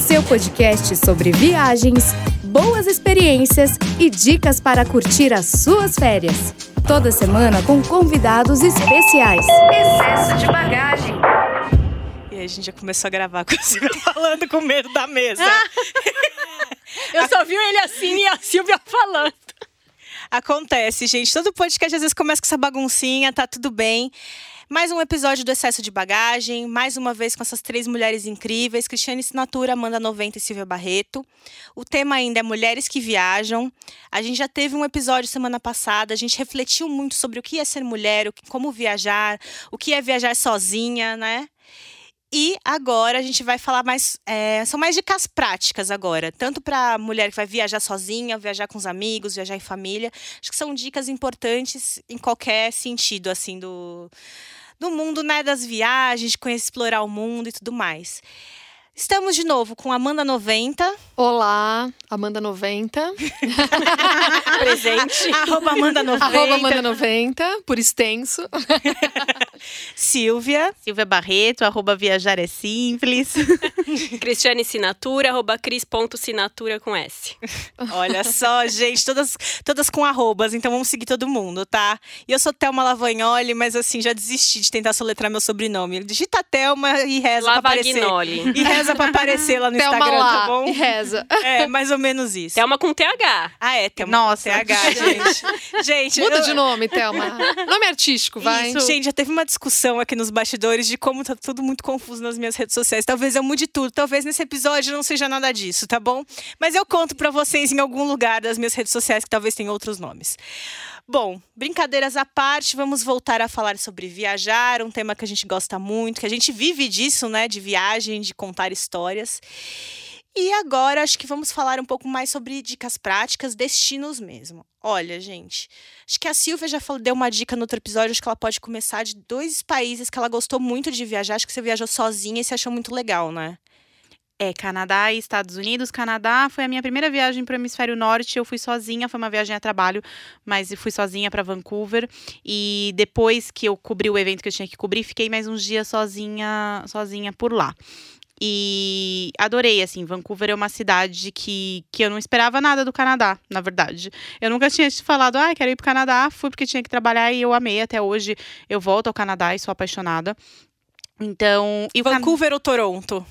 seu podcast sobre viagens, boas experiências e dicas para curtir as suas férias. Toda semana com convidados especiais. Excesso de bagagem. E aí a gente já começou a gravar com a Silvia falando com medo da mesa. Eu só vi ele assim e a Silvia falando. Acontece, gente. Todo podcast às vezes começa com essa baguncinha, tá tudo bem. Mais um episódio do Excesso de Bagagem, mais uma vez com essas três mulheres incríveis, Cristiane Sinatura, Amanda 90 e Silvia Barreto. O tema ainda é Mulheres que Viajam. A gente já teve um episódio semana passada, a gente refletiu muito sobre o que é ser mulher, como viajar, o que é viajar sozinha, né? E agora a gente vai falar mais. É, são mais dicas práticas agora. Tanto para mulher que vai viajar sozinha, viajar com os amigos, viajar em família. Acho que são dicas importantes em qualquer sentido, assim, do, do mundo, né? Das viagens, de conhecer, explorar o mundo e tudo mais. Estamos de novo com Amanda 90. Olá, Amanda 90. Presente. Arroba Amanda 90. Arroba Amanda 90, por extenso. Silvia. Silvia Barreto, arroba Viajar é Simples. Cristiane Sinatura, arroba cris.sinatura com S. Olha só, gente, todas, todas com arrobas, então vamos seguir todo mundo, tá? E eu sou Thelma Lavagnoli, mas assim, já desisti de tentar soletrar meu sobrenome. Digita Thelma e reza pra aparecer. Lavagnoli. E reza pra aparecer lá no Thelma Instagram, lá tá bom? e reza. É, mais ou menos isso. Thelma com TH. Ah, é, Thelma. Nossa. TH, gente. gente, Muda eu- de nome, Thelma. Nome artístico, vai. Isso. Gente, já teve uma discussão aqui nos bastidores de como tá tudo muito confuso nas minhas redes sociais. Talvez eu mude tudo, talvez nesse episódio não seja nada disso, tá bom? Mas eu conto pra vocês em algum lugar das minhas redes sociais que talvez tenha outros nomes. Bom, brincadeiras à parte, vamos voltar a falar sobre viajar, um tema que a gente gosta muito, que a gente vive disso, né, de viagem, de contar histórias. E agora acho que vamos falar um pouco mais sobre dicas práticas, destinos mesmo. Olha, gente, acho que a Silvia já falou, deu uma dica no outro episódio, acho que ela pode começar de dois países que ela gostou muito de viajar, acho que você viajou sozinha e você achou muito legal, né? É, Canadá e Estados Unidos. Canadá foi a minha primeira viagem para o hemisfério norte. Eu fui sozinha, foi uma viagem a trabalho, mas fui sozinha para Vancouver. E depois que eu cobri o evento que eu tinha que cobrir, fiquei mais uns dias sozinha, sozinha por lá. E adorei, assim, Vancouver é uma cidade que, que eu não esperava nada do Canadá, na verdade. Eu nunca tinha te falado, ah, quero ir pro Canadá, fui porque tinha que trabalhar e eu amei até hoje. Eu volto ao Canadá e sou apaixonada. Então, e o Can- Vancouver ou Toronto?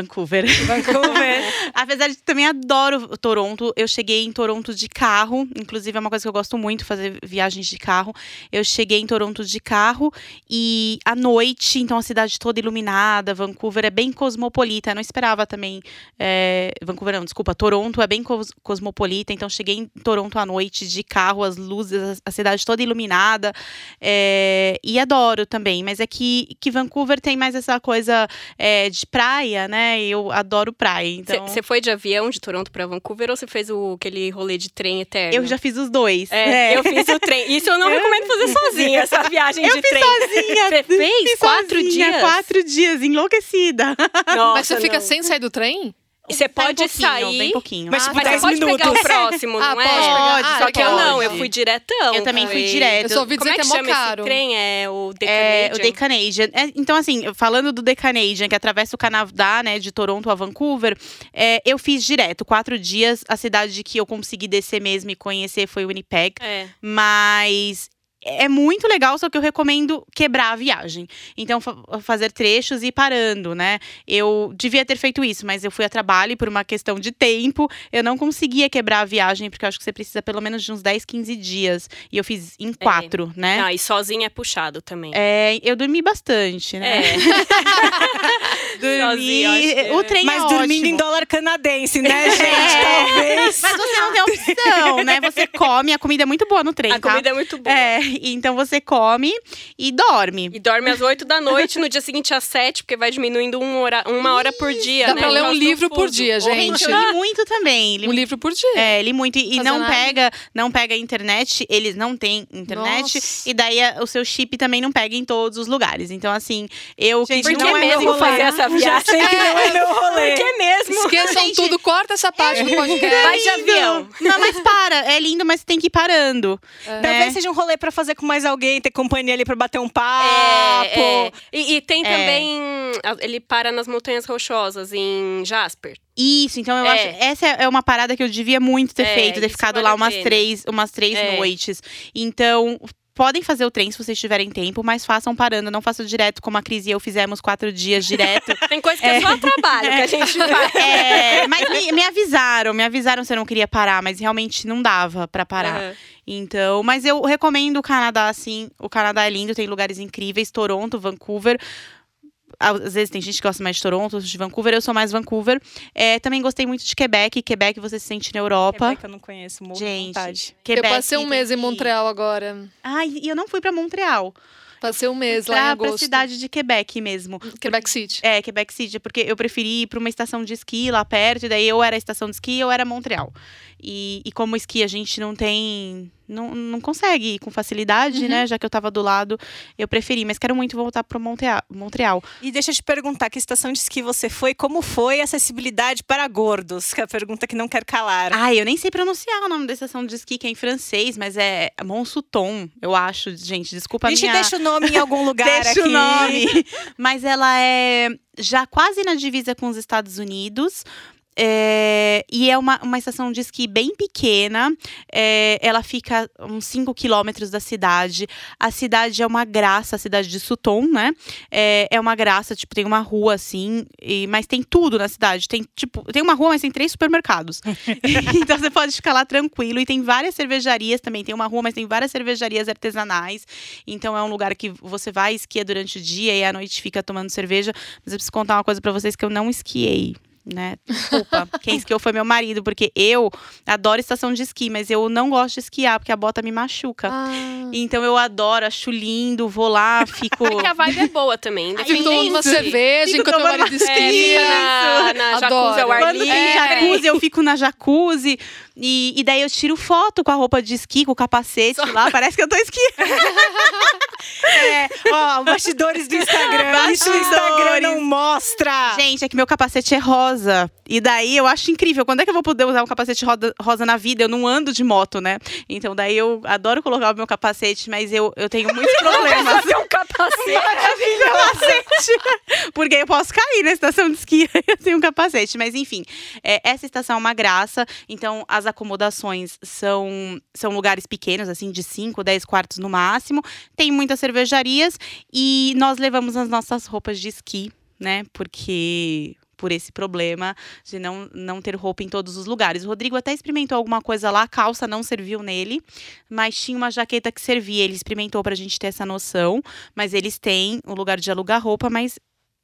Vancouver. Vancouver. Apesar de também adoro Toronto, eu cheguei em Toronto de carro. Inclusive, é uma coisa que eu gosto muito, fazer viagens de carro. Eu cheguei em Toronto de carro e à noite, então a cidade toda iluminada. Vancouver é bem cosmopolita. Eu não esperava também. é, Vancouver, não, desculpa. Toronto é bem cos- cosmopolita. Então, cheguei em Toronto à noite de carro, as luzes, a a cidade toda iluminada. é, e adoro também. Mas é que, que Vancouver tem mais essa coisa é, de praia, né? E Eu adoro praia. Então, Você foi de avião de Toronto pra Vancouver ou você fez o, aquele rolê de trem eterno? eu já fiz os dois. É, É. eu fiz o trem. Isso eu não recomendo fazer sozinha, essa viagem Eu de fiz trem. sozinha. Você fez Fiz quatro sozinha, dias? Quatro dias, enlouquecida. Nossa, Mas você fica não. sem sair do trem? Você Bem pode sair. Bem pouquinho. Mas, Ah, tipo, Mas você 10 pode pegar minutos. o próximo, Ah, não é? pode Pode, pegar. Só Ah, que eu não, eu fui diretão. Eu também fui direto. Eu só ouvi Como dizer é que que é chama caro. esse trem? É o The É, o Canadian? The Canadian. É, então, assim, falando do The Canadian, que atravessa o Canadá, né, de Toronto a Vancouver, é, eu fiz direto, quatro dias. A cidade que eu consegui descer mesmo e conhecer foi Winnipeg. É. Mas é muito legal, só que eu recomendo quebrar a viagem. Então, fa- fazer trechos e ir parando, né? Eu devia ter feito isso, mas eu fui a trabalho e por uma questão de tempo, eu não conseguia quebrar a viagem, porque eu acho que você precisa pelo menos de uns 10, 15 dias. E eu fiz em quatro, né? Ah, e sozinha é puxado também. É, eu dormi bastante, né? É. Dormi. Que o é. trem Mas é dormindo ótimo. em dólar canadense, né, gente? É. Talvez. Mas você não tem opção, né? Você come, a comida é muito boa no trem, A tá? comida é muito boa. É, então você come e dorme. E dorme às 8 da noite, no dia seguinte às 7, porque vai diminuindo uma hora, uma hora por dia, Dá né? pra ler um livro por dia, gente. Gente, eu li muito também. Li Um livro por dia. É, li muito. E, e Fazer não nada. pega, não pega a internet, eles não têm internet. Nossa. E daí a- o seu chip também não pega em todos os lugares. Então, assim, eu Gente, que Por não que é meu mesmo rolê. fazer essa Já viagem? sei que não é meu rolê. Por que mesmo? Esqueçam Gente, tudo, corta essa parte do podcast. Vai de avião. Não, mas para. É lindo, mas tem que ir parando. Talvez seja um rolê pra fazer fazer com mais alguém, ter companhia ali pra bater um papo. É, é. E, e tem É. também. Ele para nas Montanhas Rochosas, em Jasper. Isso, então eu É. acho. Essa é uma parada que eu devia muito ter É, feito, ter ficado vale lá umas três, umas três noites. Então. Podem fazer o trem se vocês tiverem tempo, mas façam parando. Não façam direto como a Cris e eu fizemos quatro dias direto. Tem coisa que é, só trabalho que a gente faz. É, mas me, me avisaram, me avisaram se eu não queria parar, mas realmente não dava pra parar. Aham. Então, mas eu recomendo o Canadá, assim. O Canadá é lindo, tem lugares incríveis. Toronto, Vancouver. Às vezes tem gente que gosta mais de Toronto, de Vancouver. Eu sou mais Vancouver. É, também gostei muito de Quebec. Quebec você se sente na Europa. Quebec eu não conheço, morro de Gente, vontade. Quebec eu passei um mês em Montreal agora. Ai, e eu não fui pra Montreal. Passei um mês lá em Pra, pra agosto. cidade de Quebec mesmo. Quebec City. É, Quebec City, porque eu preferi ir pra uma estação de esqui lá perto, e daí eu era a estação de esqui eu era Montreal. E, e como esqui a gente não tem. Não, não consegue ir com facilidade, Uhum. né? Já que eu tava do lado, eu preferi. Mas quero muito voltar pra Montreal. E deixa eu te perguntar, que estação de esqui você foi? Como foi a acessibilidade para gordos? Que é a pergunta que não quer calar. Ai, eu nem sei pronunciar o nome da estação de esqui, que é em francês, mas é Monsuton, eu acho. Gente, desculpa a a gente minha... deixa o nome em algum lugar Deixa aqui. o nome. Mas ela é já quase na divisa com os Estados Unidos. É, e é uma, uma estação de esqui bem pequena. É, ela fica uns 5 quilômetros da cidade. A cidade é uma graça, a cidade de Sutton, né? É, é uma graça, tipo, tem uma rua assim, e- mas tem tudo na cidade. Tem, tipo, tem uma rua, mas tem três supermercados. então você pode ficar lá tranquilo. E tem várias cervejarias também. Tem uma rua, mas tem várias cervejarias artesanais. Então é um lugar que você vai esquia durante o dia e à noite fica tomando cerveja. Mas eu preciso contar uma coisa pra vocês que eu não esquiei. Né? Desculpa. Quem esquiou foi meu marido, porque eu adoro estação de esqui, mas eu não gosto de esquiar, porque a bota me machuca. Ah. Então eu adoro, acho lindo, vou lá, fico. É que a vibe é boa também. Fico tomando uma cerveja Fico enquanto meu tomando marido É, esquia. fica na, na jacuzzi Adoro. ao ar Quando livre. tem jacuzzi, eu fico na jacuzzi. E, e daí eu tiro foto com a roupa de esqui, com o capacete lá. Parece que eu tô esquiando. É, ó, bastidores do Instagram. Isso o Instagram não mostra. Gente, é que meu capacete é rosa. E daí eu acho incrível. Quando é que eu vou poder usar um capacete roda- rosa na vida? Eu não ando de moto, né? Então daí eu adoro colocar o meu capacete, mas eu, eu tenho muitos problemas. Fazer um capacete. Tenho capacete. Porque eu posso cair na estação de esqui. Eu tenho um capacete. Mas enfim, é, essa estação é uma graça. Então, as acomodações são, são lugares pequenos, assim, de 5, 10 quartos no máximo. Tem muitas cervejarias. E nós levamos as nossas roupas de esqui, né? Porque. Por esse problema de não, não ter roupa em todos os lugares. O Rodrigo até experimentou alguma coisa lá, a calça não serviu nele, mas tinha uma jaqueta que servia. Ele experimentou pra gente ter essa noção. Mas eles têm o lugar de alugar roupa, mas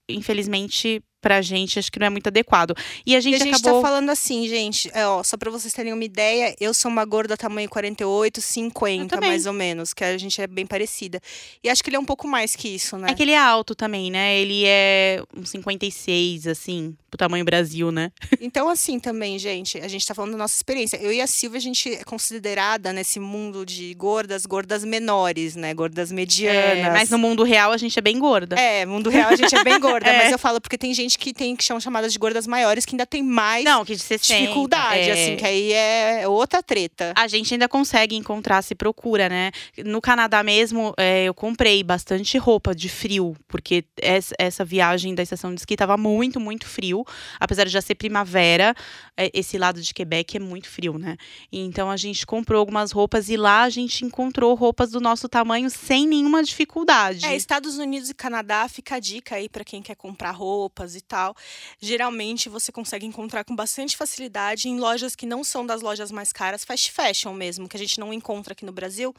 infelizmente pra gente acho que não é muito adequado. E a gente, E a gente acabou tá falando assim, gente, é, ó, só pra vocês terem uma ideia, eu sou uma gorda tamanho 48, 50, também. mais ou menos, que a gente é bem parecida. E acho que ele é um pouco mais que isso, né? É que ele é alto também, né? Ele é uns 56, assim, pro tamanho Brasil, né? Então, assim também, gente, a gente tá falando da nossa experiência. Eu e a Silvia, a gente é considerada nesse mundo de gordas, gordas menores, né? Gordas medianas. É, mas no mundo real a gente é bem gorda. É, mundo real a gente é bem gorda, É. mas eu falo porque tem gente que tem que são chamadas de gordas maiores que ainda tem mais Não, que de 60. dificuldade, é. assim, que aí é outra treta. A gente ainda consegue encontrar se procura, né? No Canadá mesmo, é, eu comprei bastante roupa de frio, porque essa, viagem da estação de esqui tava muito, muito frio. Apesar de já ser primavera, é, esse lado de Quebec é muito frio, né? Então a gente comprou algumas roupas e lá a gente encontrou roupas do nosso tamanho sem nenhuma dificuldade. É, Estados Unidos e Canadá fica a dica aí pra quem quer comprar roupas e tal. Geralmente você consegue encontrar com bastante facilidade em lojas que não são das lojas mais caras, fast fashion mesmo, que a gente não encontra aqui no Brasil.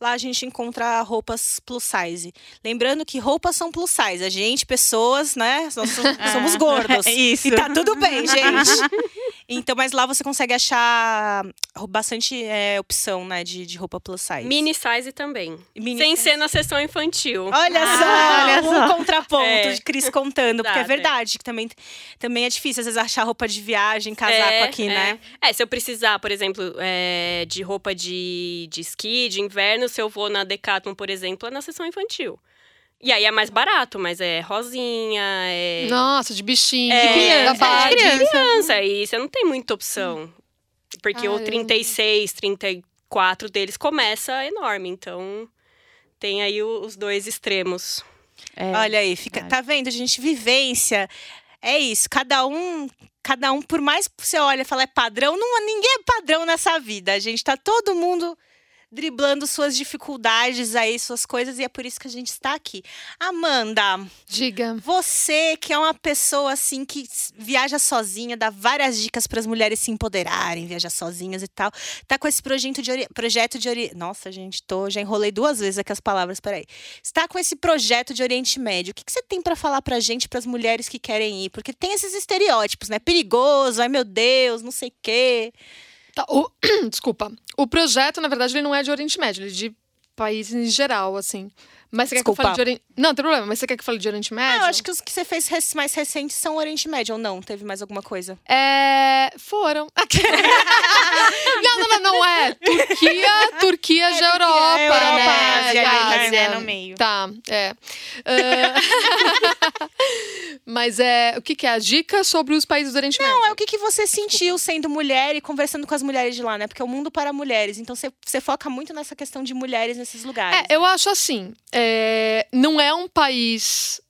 Lá a gente encontra roupas plus size. Lembrando que roupas são plus size. A gente, pessoas, né? Nós so- somos gordos. Isso. E tá tudo bem, gente. Então, mas lá você consegue achar bastante é, opção, né, de, de roupa plus size. Mini size também. Mini Sem size. ser na sessão infantil. Olha Ah, só, olha um só. contraponto É. de Cris contando, porque é Exato, é. verdade que também, também é difícil às vezes achar roupa de viagem, casaco É, aqui, é. né? É, se eu precisar, por exemplo, é, de roupa de, de esqui, de inverno, se eu vou na Decathlon, por exemplo, é na sessão infantil. E aí é mais barato, mas é rosinha, é Nossa, de bichinho. É, de criança. é, de criança. Aí você não tem muita opção. Porque Ah, o eu- 36, 34 deles começa enorme, então tem aí os dois extremos. É, Olha aí, fica, tá vendo, gente? Vivência. É isso. Cada um, cada um, por mais que você olha e fala é padrão, não, ninguém é padrão nessa vida. A gente tá todo mundo driblando suas dificuldades aí, suas coisas, e é por isso que a gente está aqui. Amanda, Diga. você que é uma pessoa assim que viaja sozinha, dá várias dicas para as mulheres se empoderarem, viajar sozinhas e tal. Tá com esse projeto de projeto de ori... Nossa, gente, tô já enrolei duas vezes aqui as palavras, peraí. Está com esse projeto de Oriente Médio. O que, que você tem para falar pra gente, para as mulheres que querem ir? Porque tem esses estereótipos, né? Perigoso, ai meu Deus, não sei o quê. Tá, o- Desculpa. O projeto, na verdade, ele não é de Oriente Médio, ele é de países em geral, assim. Mas você quer que eu Desculpa. fale de Oriente... Não, tem problema. Mas você quer que eu fale de Oriente Ah, Médio? eu acho que os que você fez rec- mais recentes são Oriente Médio, ou não? Teve mais alguma coisa? É... Foram. não, não, não, não é. Turquia, Turquia já é Europa, é Europa, né? Ásia, E ali, né, Ásia. no meio. Tá, é. Ah, Mas é... O que, que é a dica sobre os países do Oriente Médio? Não, é o que, que você sentiu sendo mulher e conversando com as mulheres de lá, né? Porque é o mundo para mulheres. Então você, você foca muito nessa questão de mulheres nesses lugares. É, eu acho assim, é, não é um país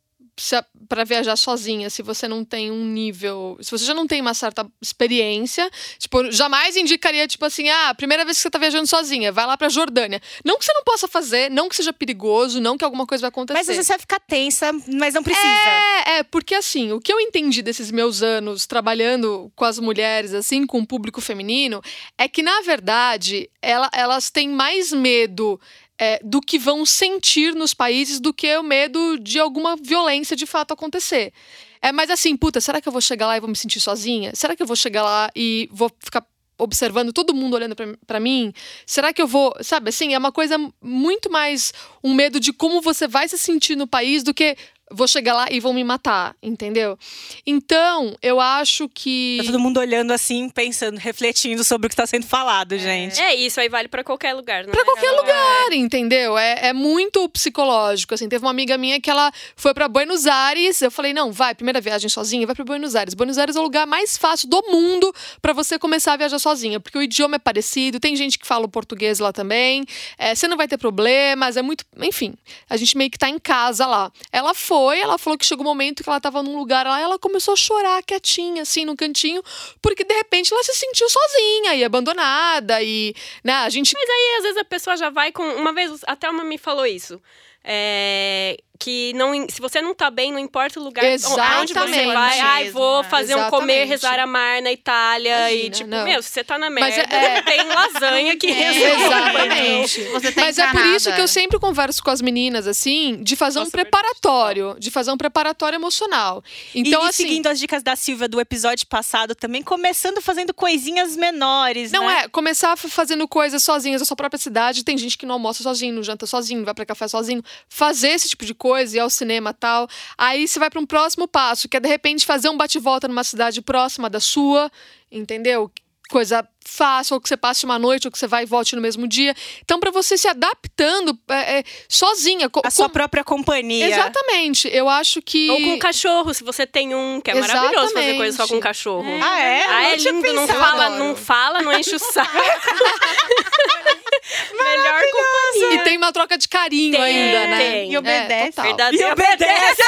para viajar sozinha se você não tem um nível, se você já não tem uma certa experiência, tipo, jamais indicaria tipo assim, ah, primeira vez que você tá viajando sozinha, vai lá pra Jordânia. Não que você não possa fazer, não que seja perigoso, não que alguma coisa vai acontecer. Mas você vai ficar tensa, mas não precisa. É, é, porque assim, o que eu entendi desses meus anos trabalhando com as mulheres, assim, com o público feminino, é que, na verdade, ela- elas têm mais medo. É, do que vão sentir nos países do que o medo de alguma violência de fato acontecer. É mais assim, puta, será que eu vou chegar lá e vou me sentir sozinha? Será que eu vou chegar lá e vou ficar observando todo mundo olhando pra mim? Será que eu vou, sabe, assim, é uma coisa muito mais um medo de como você vai se sentir no país do que vou chegar lá e vão me matar, entendeu? Então, eu acho que Tá todo mundo olhando assim, pensando, refletindo sobre o que está sendo falado, gente. É isso, aí vale pra qualquer lugar, não Pra é? qualquer lugar, entendeu? É, é muito psicológico. Assim, teve uma amiga minha que ela foi pra Buenos Aires. Eu falei, não, vai, primeira viagem sozinha, vai pra Buenos Aires. Buenos Aires é o lugar mais fácil do mundo pra você começar a viajar sozinha, porque o idioma é parecido, tem gente que fala o português lá também. é, você não vai ter problemas, é muito. Enfim, a gente meio que tá em casa lá. Ela foi, ela falou que chegou um momento que ela tava num lugar lá, ela começou a chorar quietinha, assim, no cantinho, porque de repente ela se sentiu sozinha e abandonada. E, né, a gente E às vezes a pessoa já vai com. Uma vez a Thelma me falou isso. É, que não, se você não tá bem, não importa o lugar aonde você Exatamente. vai. Ai, vou né? fazer um comer, Exatamente. rezar a mar na Itália. e Imagina, tipo, não. meu, se você tá na Mas merda, é- tem lasanha que É, resolve. Exatamente. Você tá Mas é por isso encanada. que eu sempre converso com as meninas, assim, de fazer um Nossa, verdade, preparatório. De fazer um preparatório emocional. Então, e, e assim. seguindo as dicas da Silvia do episódio passado, também começando fazendo coisinhas menores, Não né? é, começar fazendo coisas sozinhas na sua própria cidade. Tem gente que não almoça sozinho, não janta sozinho, não vai pra café sozinho. Fazer esse tipo de coisa, ir ao cinema e tal. Aí você vai pra um próximo passo, que é de repente fazer um bate-volta numa cidade próxima da sua, entendeu? Coisa fácil, ou que você passe uma noite, ou que você vai e volte no mesmo dia. Então, pra você se adaptando é, é, sozinha. co- A sua com- própria companhia. Exatamente. Eu acho que. Ou com cachorro, se você tem um, que é maravilhoso fazer Exatamente. coisa só com cachorro. Ah, é? Ah, é não tinha lindo, não fala, não fala, não enche o saco. Melhor companhia. E tem uma troca de carinho Tem, ainda, né? tem. E obedece. É. Verdade. E obedece.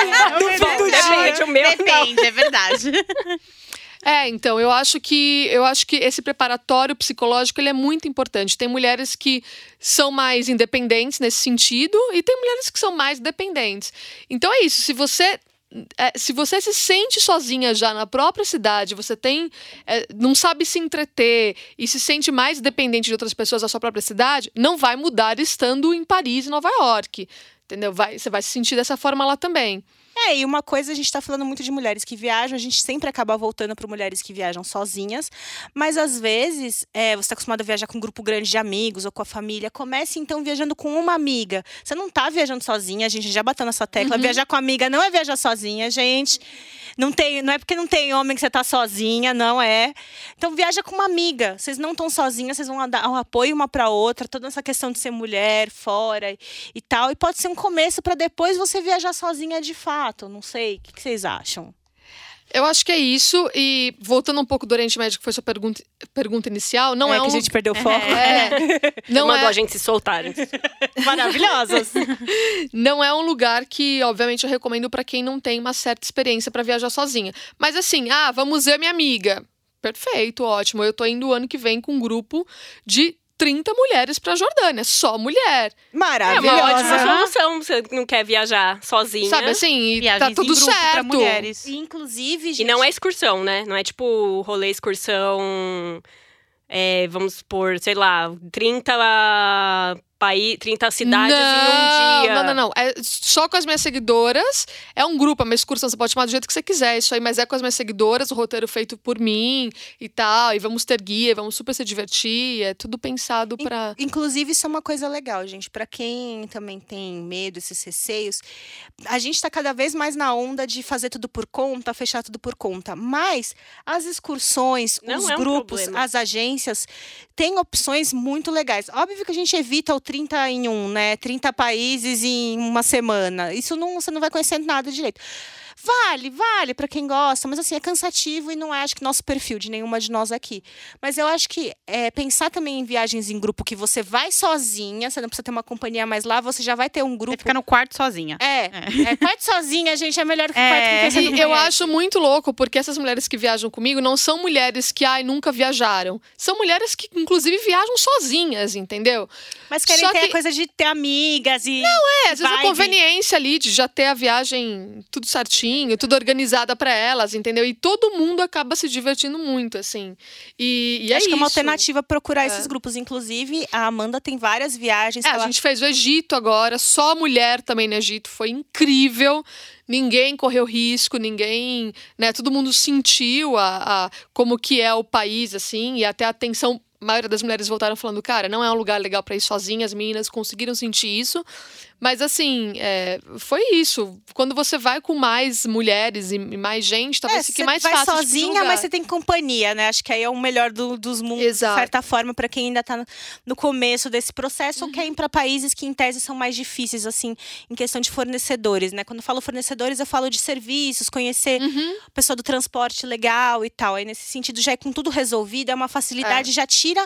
Depende, o meu. Depende, é verdade. É, então, eu acho que eu acho que esse preparatório psicológico ele é muito importante. Tem mulheres que são mais independentes nesse sentido e tem mulheres que são mais dependentes. Então é isso, se você é, se você se sente sozinha já na própria cidade, você tem é, não sabe se entreter e se sente mais dependente de outras pessoas da sua própria cidade, não vai mudar estando em Paris e Nova York. Entendeu? Vai, você vai se sentir dessa forma lá também. É, e uma coisa, a gente tá falando muito de mulheres que viajam, a gente sempre acaba voltando para mulheres que viajam sozinhas, mas às vezes é, você tá acostumado a viajar com um grupo grande de amigos ou com a família, comece então viajando com uma amiga. Você não tá viajando sozinha, a gente já bateu nessa tecla. Viajar com amiga não é viajar sozinha, gente. Não, tem, não é porque não tem homem que você tá sozinha, não é. Então viaja com uma amiga. Vocês não estão sozinhas, vocês vão dar um apoio uma para outra, toda essa questão de ser mulher fora e, e tal. E pode ser um começo para depois você viajar sozinha de fato. Não sei. O que, que vocês acham? Eu acho que é isso. E voltando um pouco do Oriente Médio, que foi sua pergunta, pergunta inicial, não é, é um que a gente perdeu o foco. É, não Mandou é, a gente se soltar. Maravilhosas. não é um lugar que, obviamente, eu recomendo pra quem não tem uma certa experiência pra viajar sozinha. Mas assim, ah, vamos ver minha amiga. Perfeito, ótimo. Eu tô indo o ano que vem com um grupo de 30 mulheres pra Jordânia, só mulher. É uma ótima Maravilhosa. solução. Você não quer viajar sozinha. Sabe assim, e Viagens tá em tudo certo. mulheres. Inclusive, gente. E não é excursão, né? Não é tipo rolê excursão. é, vamos supor, sei lá, 30 país, 30 cidades não, em um dia. Não, não, não. É só com as minhas seguidoras. É um grupo, é uma excursão, você pode chamar do jeito que você quiser, isso aí, mas é com as minhas seguidoras, o roteiro feito por mim e tal. E vamos ter guia, vamos super se divertir. É tudo pensado pra. Inclusive, isso é uma coisa legal, gente. Pra quem também tem medo, esses receios, a gente tá cada vez mais na onda de fazer tudo por conta, fechar tudo por conta. Mas as excursões, Não os é um grupos, problema. as agências têm opções muito legais. Óbvio que a gente evita o 30 em um, né? 30 países em uma semana. Isso não, você não vai conhecendo nada direito. Vale, vale para quem gosta, mas assim, é cansativo e não é, acho que, nosso perfil de nenhuma de nós aqui. Mas eu acho que é, pensar também em viagens em grupo que você vai sozinha, você não precisa ter uma companhia mais lá, você já vai ter um Você grupo. fica no quarto sozinha. É, é. quarto sozinha, gente, é melhor que É, quarto com quem você não eu acho muito louco, porque essas mulheres que viajam comigo não são mulheres que, ai, nunca viajaram. São mulheres que, inclusive, viajam sozinhas, entendeu? Mas querem Só ter que- a coisa de ter amigas e. É, às vezes a Vibe. conveniência ali de já ter a viagem tudo certinho, tudo organizada pra elas, entendeu? E todo mundo acaba se divertindo muito, assim. E, e é acho que é uma isso. alternativa procurar É. esses grupos. Inclusive, a Amanda tem várias viagens. É, a gente fez o Egito agora, só mulher também no Egito, foi incrível. Ninguém correu risco, ninguém, né? Todo mundo sentiu a, a- como que é o país, assim, e até a atenção. A maioria das mulheres voltaram falando, cara, não é um lugar legal pra ir sozinha, as meninas conseguiram sentir isso. Mas assim, é, foi isso. Quando você vai com mais mulheres e mais gente, talvez É, fique você mais vai fácil. de sozinha, mas você tem companhia, né? Acho que aí é o melhor do- dos mundos, Exato. de certa forma, para quem ainda tá no- começo desse processo Uhum. ou quer ir para países que, em tese, são mais difíceis, assim, em questão de fornecedores, né? Quando eu falo fornecedores, eu falo de serviços, conhecer Uhum. a pessoa do transporte legal e tal. Aí, nesse sentido, já é com tudo resolvido, é uma facilidade, já tira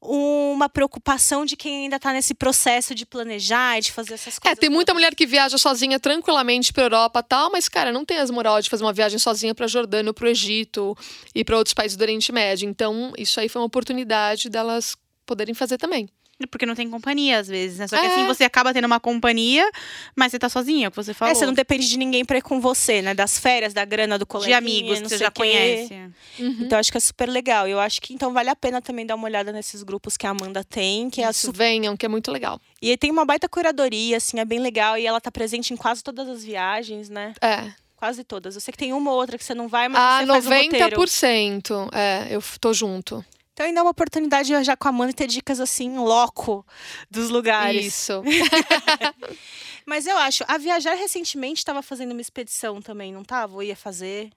uma preocupação de quem ainda tá nesse processo de planejar e de fazer essas É, coisas. tem muita mulher que viaja sozinha tranquilamente pra Europa e tal, mas, cara, não tem as moral de fazer uma viagem sozinha pra Jordânia ou pro Egito e pra outros países do Oriente Médio. Então, isso aí foi uma oportunidade delas poderem fazer também. Porque não tem companhia, às vezes, né? Só que É. assim você acaba tendo uma companhia, mas você tá sozinha, é o que você falou. É, você não depende de ninguém pra ir com você, né? Das férias, da grana, do de coleguinha, amigos que você já quê. conhece. Uhum. Então acho que é super legal. Eu acho que então vale a pena também dar uma olhada nesses grupos que a Amanda tem, que é a Isso, su- venham, que é muito legal. e tem uma baita curadoria, assim, é bem legal e ela tá presente em quase todas as viagens, né? É. Quase todas. Eu sei que tem uma ou outra que você não vai, mas Ah, você faz o roteiro. 90%. É, eu tô junto. Então ainda é uma oportunidade de viajar com a Amanda e ter dicas assim, loco dos lugares. Isso. Mas eu acho, a Viajar recentemente estava fazendo uma expedição também, não tava? Ou ia fazer?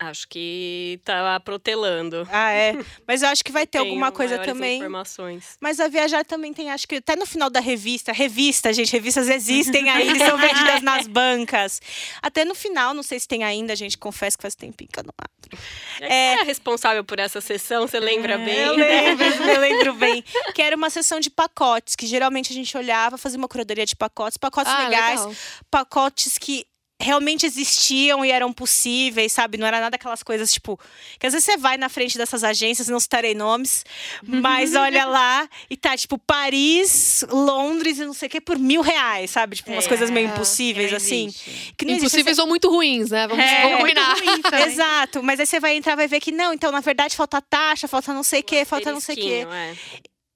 Acho que tá protelando. Ah, é. Mas eu acho que vai ter Tenho alguma coisa também. informações. Mas a Viajar também tem, acho que até no final da revista, revista, gente, revistas existem aí, são vendidas nas bancas. Até no final, não sei se tem ainda, gente, confesso que faz tempinho que eu não abro. É, é responsável por essa sessão, você lembra bem? Eu lembro, eu lembro bem. Que era uma sessão de pacotes, que geralmente a gente olhava, fazia uma curadoria de pacotes, pacotes Ah, legais, legal. pacotes que realmente existiam e eram possíveis, sabe? Não era nada aquelas coisas, tipo... Que às vezes você vai na frente dessas agências, não citarei nomes, mas olha lá e tá, tipo, Paris, Londres e não sei o que, por mil reais, sabe? Tipo, umas É, coisas meio é, impossíveis, não assim. existe. Que não existe. Impossíveis ou muito ruins, né? Vamos, É, vamos combinar. Exato, mas aí você vai entrar e vai ver que não, então na verdade falta taxa, falta não sei o que, falta não sei o que. É.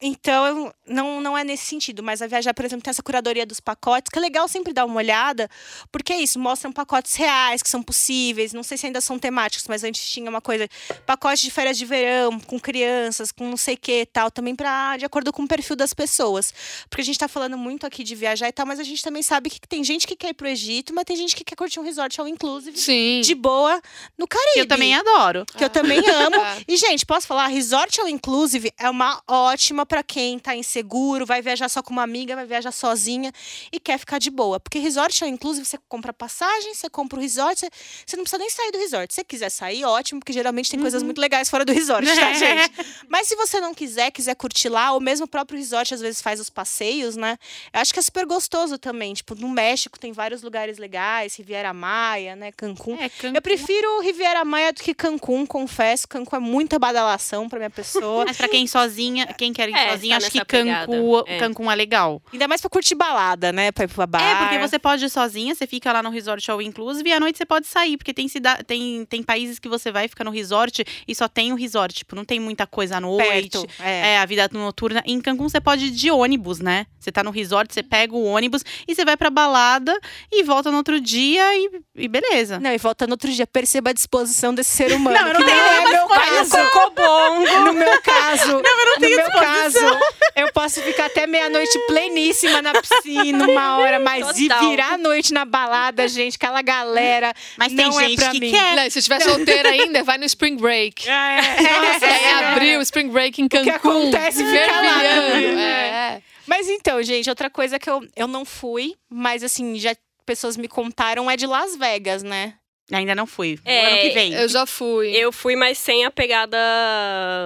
Então, não, não é nesse sentido. Mas a Viajar, por exemplo, tem essa curadoria dos pacotes, que é legal sempre dar uma olhada, porque é isso, mostram pacotes reais, que são possíveis. Não sei se ainda são temáticos, mas antes tinha uma coisa, pacote de férias de verão, com crianças, com não sei o que e tal, também pra, de acordo com o perfil das pessoas. Porque a gente tá falando muito aqui de viajar e tal, mas a gente também sabe que tem gente que quer ir pro Egito, mas tem gente que quer curtir um resort all inclusive. Sim. De boa no Caribe. Que eu também adoro. Que eu também amo. É. E, gente, posso falar? Resort All Inclusive é uma ótima pra quem tá inseguro, vai viajar só com uma amiga, vai viajar sozinha e quer ficar de boa. Porque resort, inclusive, você compra passagem, você compra o resort, você, você não precisa nem sair do resort. Se você quiser sair, ótimo, porque geralmente tem coisas muito legais fora do resort, tá, gente? Mas se você não quiser, quiser curtir lá, ou mesmo o próprio resort às vezes faz os passeios, né? Eu acho que é super gostoso também. Tipo, no México tem vários lugares legais, Riviera Maia, né? Cancún. É, Cancún. Eu prefiro Riviera Maia do que Cancún, confesso. Cancún é muita badalação pra minha pessoa. Mas pra quem sozinha, quem quer ir É, sozinha, tá acho que. Cancún, É. Cancún é legal. Ainda mais pra curtir balada, né? Pra ir pro bar. É, porque você pode ir sozinha, você fica lá no resort all inclusive e à noite você pode sair, porque tem, cida tem, tem países que você vai ficar no resort e só tem o resort, tipo, não tem muita coisa à noite. Perto, é. É, a vida noturna. Em Cancún você pode ir de ônibus, né? Você tá no resort, você pega o ônibus e você vai pra balada e volta no outro dia e, e beleza. Não, e volta no outro dia. Perceba a disposição desse ser humano. Não, eu não que tenho não é meu caso. Cocobongo. No meu caso. Não, eu não tenho meu caso, eu posso ficar até meia-noite pleníssima na piscina, uma hora, mas Total. e virar a noite na balada, gente, aquela galera. Mas tem não é gente pra que mim. quer. Né, se estiver solteira ainda, vai no Spring Break. É, É, em abril, Spring Break em Cancún. acontece fica lá fervilhando. também, É. Mas então, gente, outra coisa que eu, eu não fui, mas assim, já pessoas me contaram é de Las Vegas, né? Ainda não fui. É, ano que vem. Eu já fui. Eu fui, mas sem a pegada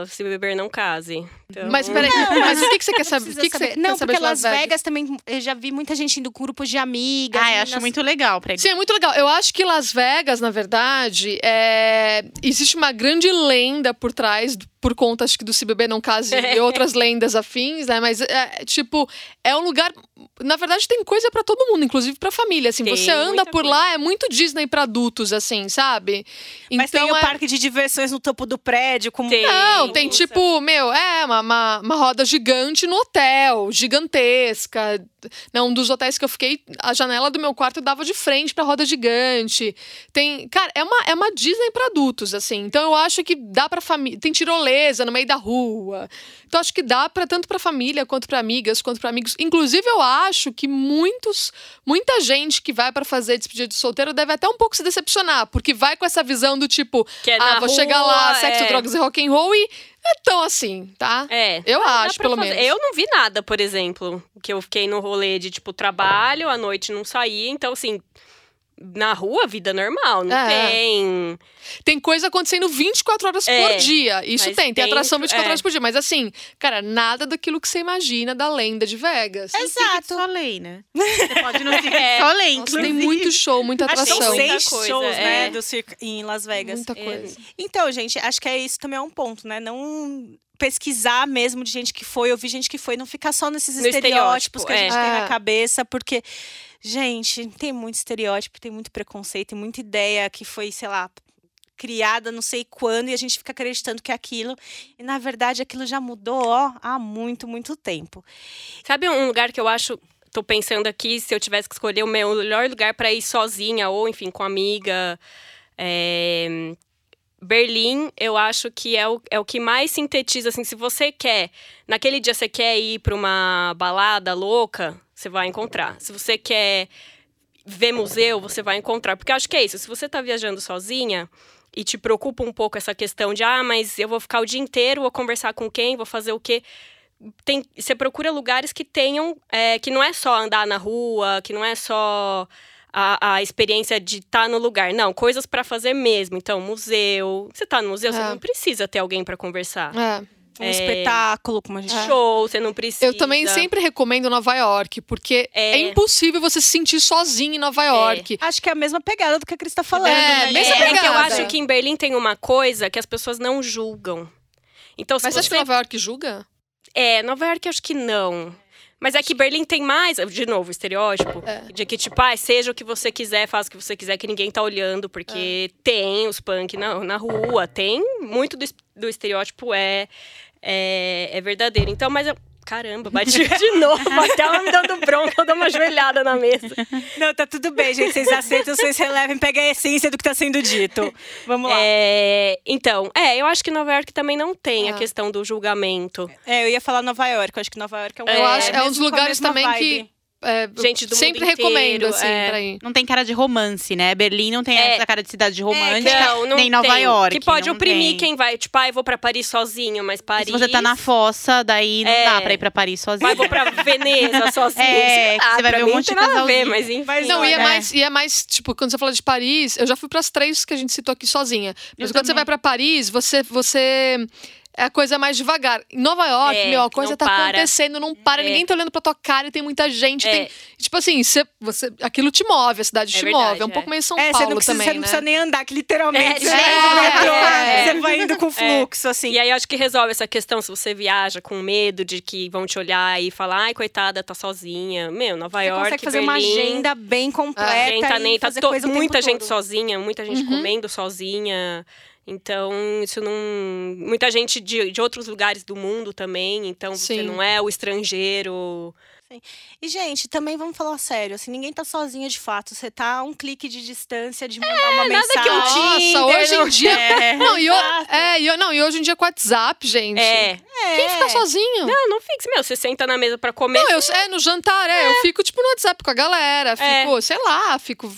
se beber não case. Então, Mas peraí, mas o que, que você quer saber? O Precisa que, que você saber. quer Não, saber porque Las Las Vegas. também, eu já vi muita gente indo com grupos de amigas. Ah, eu meninas- acho muito legal pra ir. Sim, é muito legal. Eu acho que Las Vegas, na verdade, é... existe uma grande lenda por trás, por conta, acho que do Se Beber Não Case e outras lendas afins, né? Mas, é, tipo, é um lugar... Na verdade, tem coisa pra todo mundo, inclusive pra família, assim. Tem Você anda por coisa. lá, é muito Disney pra adultos, assim, sabe? Mas tem o é... parque de diversões no topo do prédio, com Tem. Não, tem tipo, meu, é uma, uma, uma roda gigante no hotel, gigantesca. Não, um dos hotéis que eu fiquei, a janela do meu quarto dava de frente pra roda gigante. Tem, cara, é uma, é uma Disney pra adultos, assim. Então eu acho que dá pra família. Tem tirolesa no meio da rua. Então acho que dá para tanto pra família quanto pra amigas, quanto pra amigos. Inclusive eu acho que muitos, muita gente que vai pra fazer despedida de solteiro deve até um pouco se decepcionar, porque vai com essa visão do tipo, Que é ah, vou chegar lá, rua, sexo, é. drogas e rock and roll e é tão assim, tá? É. Eu Dá acho, pelo fazer. menos. Eu não vi nada, por exemplo, que eu fiquei no rolê de, tipo, trabalho, à noite não saía. Então, assim, na rua, vida normal, não É. tem. Tem coisa acontecendo 24 horas É, por dia. Isso tem, tem atração 24 é. horas por dia. Mas assim, cara, nada daquilo que você imagina da lenda de Vegas. Exato. Soleil, né? Você pode ir no Cirque É. du Soleil, Nossa, tem muito show, muita Acho que atração. são Muita seis coisa, shows, né, é. do circo em Las Vegas. Muita É. coisa. Então, gente, acho que é isso também é um ponto, né? Não pesquisar mesmo de gente que foi, ouvir gente que foi, não ficar só nesses No estereótipos estereótipo, que a gente é. tem na É. cabeça, porque, gente, tem muito estereótipo, tem muito preconceito, tem muita ideia que foi, sei lá, criada não sei quando e a gente fica acreditando que é aquilo. E na verdade aquilo já mudou, ó, há muito, muito tempo. Sabe um lugar que eu acho. Tô pensando aqui, se eu tivesse que escolher o meu melhor lugar pra ir sozinha ou, enfim, com amiga. é, Berlim, eu acho que é o, é o que mais sintetiza, assim, se você quer, naquele dia você quer ir pra uma balada louca, você vai encontrar. Se você quer ver museu, você vai encontrar. Porque eu acho que é isso, se você tá viajando sozinha e te preocupa um pouco essa questão de, ah, mas eu vou ficar o dia inteiro, vou conversar com quem, vou fazer o quê? Tem, você procura lugares que tenham, é, que não é só andar na rua, que não é só a, a experiência de estar no lugar. Não, coisas pra fazer mesmo. Então, museu. Você tá no museu, você É. não precisa ter alguém pra conversar. É. Um É. espetáculo, como a gente Show, você não precisa. Eu também sempre recomendo Nova York, porque é, É. impossível você se sentir sozinho em Nova York. Acho que é a mesma pegada do que a Cris tá falando. É, né? mesma É, é que eu pegada. acho que em Berlim tem uma coisa que as pessoas não julgam. Então, se Mas você acha que Nova York julga? É, Nova York acho que não. Mas é que Berlim tem mais, de novo, estereótipo. É. De que, tipo, ah, seja o que você quiser, faça o que você quiser, que ninguém tá olhando, porque É. tem os punk na, na rua, tem muito do, do estereótipo é, é, é verdadeiro. Então, mas eu. Caramba, bati de novo, até ela me dando bronca, eu dou uma joelhada na mesa. Não, tá tudo bem, gente. Vocês aceitam, vocês relevem, pega a essência do que tá sendo dito. Vamos lá. É, então, é, eu acho que Nova York também não tem a Ah. questão do julgamento. É, eu ia falar Nova York. Eu acho que Nova York é um Eu é, acho- é um dos a lugares também vibe. que- é, Gente do sempre mundo recomendo, inteiro, assim, é. pra ir. Não tem cara de romance, né? Berlim não tem É. essa cara de cidade romântica. Não, não nem Nova tem. York, Que pode oprimir tem. quem vai. Tipo, ah, eu vou pra Paris sozinho, mas Paris. Se você tá na fossa, daí não É. dá pra ir pra Paris sozinha. Mas vou pra Veneza sozinho. É, lá, você vai ver um monte não de tem nada a ver, mas enfim. Mas Não, e é, né? mais, e é mais, tipo, quando você fala de Paris, eu já fui pras três que a gente citou aqui sozinha. Mas Eu quando você também. vai pra Paris, você. você é a coisa mais devagar. Em Nova York, É, meu, a coisa tá para. acontecendo, não para, É. ninguém tá olhando pra tua cara e tem muita gente. É. Tem, tipo assim, você, você, aquilo te move, a cidade É te verdade, move. É um é. pouco meio São É, você Paulo não, precisa, também, você não né? precisa nem andar, que literalmente É, você, é, vai é. você vai indo com fluxo, assim. E aí eu acho que resolve essa questão se você viaja com medo de que vão te olhar e falar, ai, coitada, tá sozinha. Meu, Nova Você York, consegue fazer uma Berlim, agenda bem completa a gente tá e nem tá fazer to- muita tempo gente todo. sozinha, muita gente Uhum. comendo sozinha. Então, isso não. Muita gente de, de outros lugares do mundo também. Então, você Sim. não é o estrangeiro. E, gente, também vamos falar sério, assim, ninguém tá sozinho de fato. Você tá a um clique de distância de mandar uma mensagem. que um Nossa, Tinder, hoje em não- dia. É. Não, e, ho- é, e, não, e hoje em dia com WhatsApp, gente. É. Quem fica sozinho? Não, não fixe. Meu, você senta na mesa pra comer. Não, eu, é, no jantar, é, eu fico, tipo, no WhatsApp com a galera, É. fico, sei lá, fico...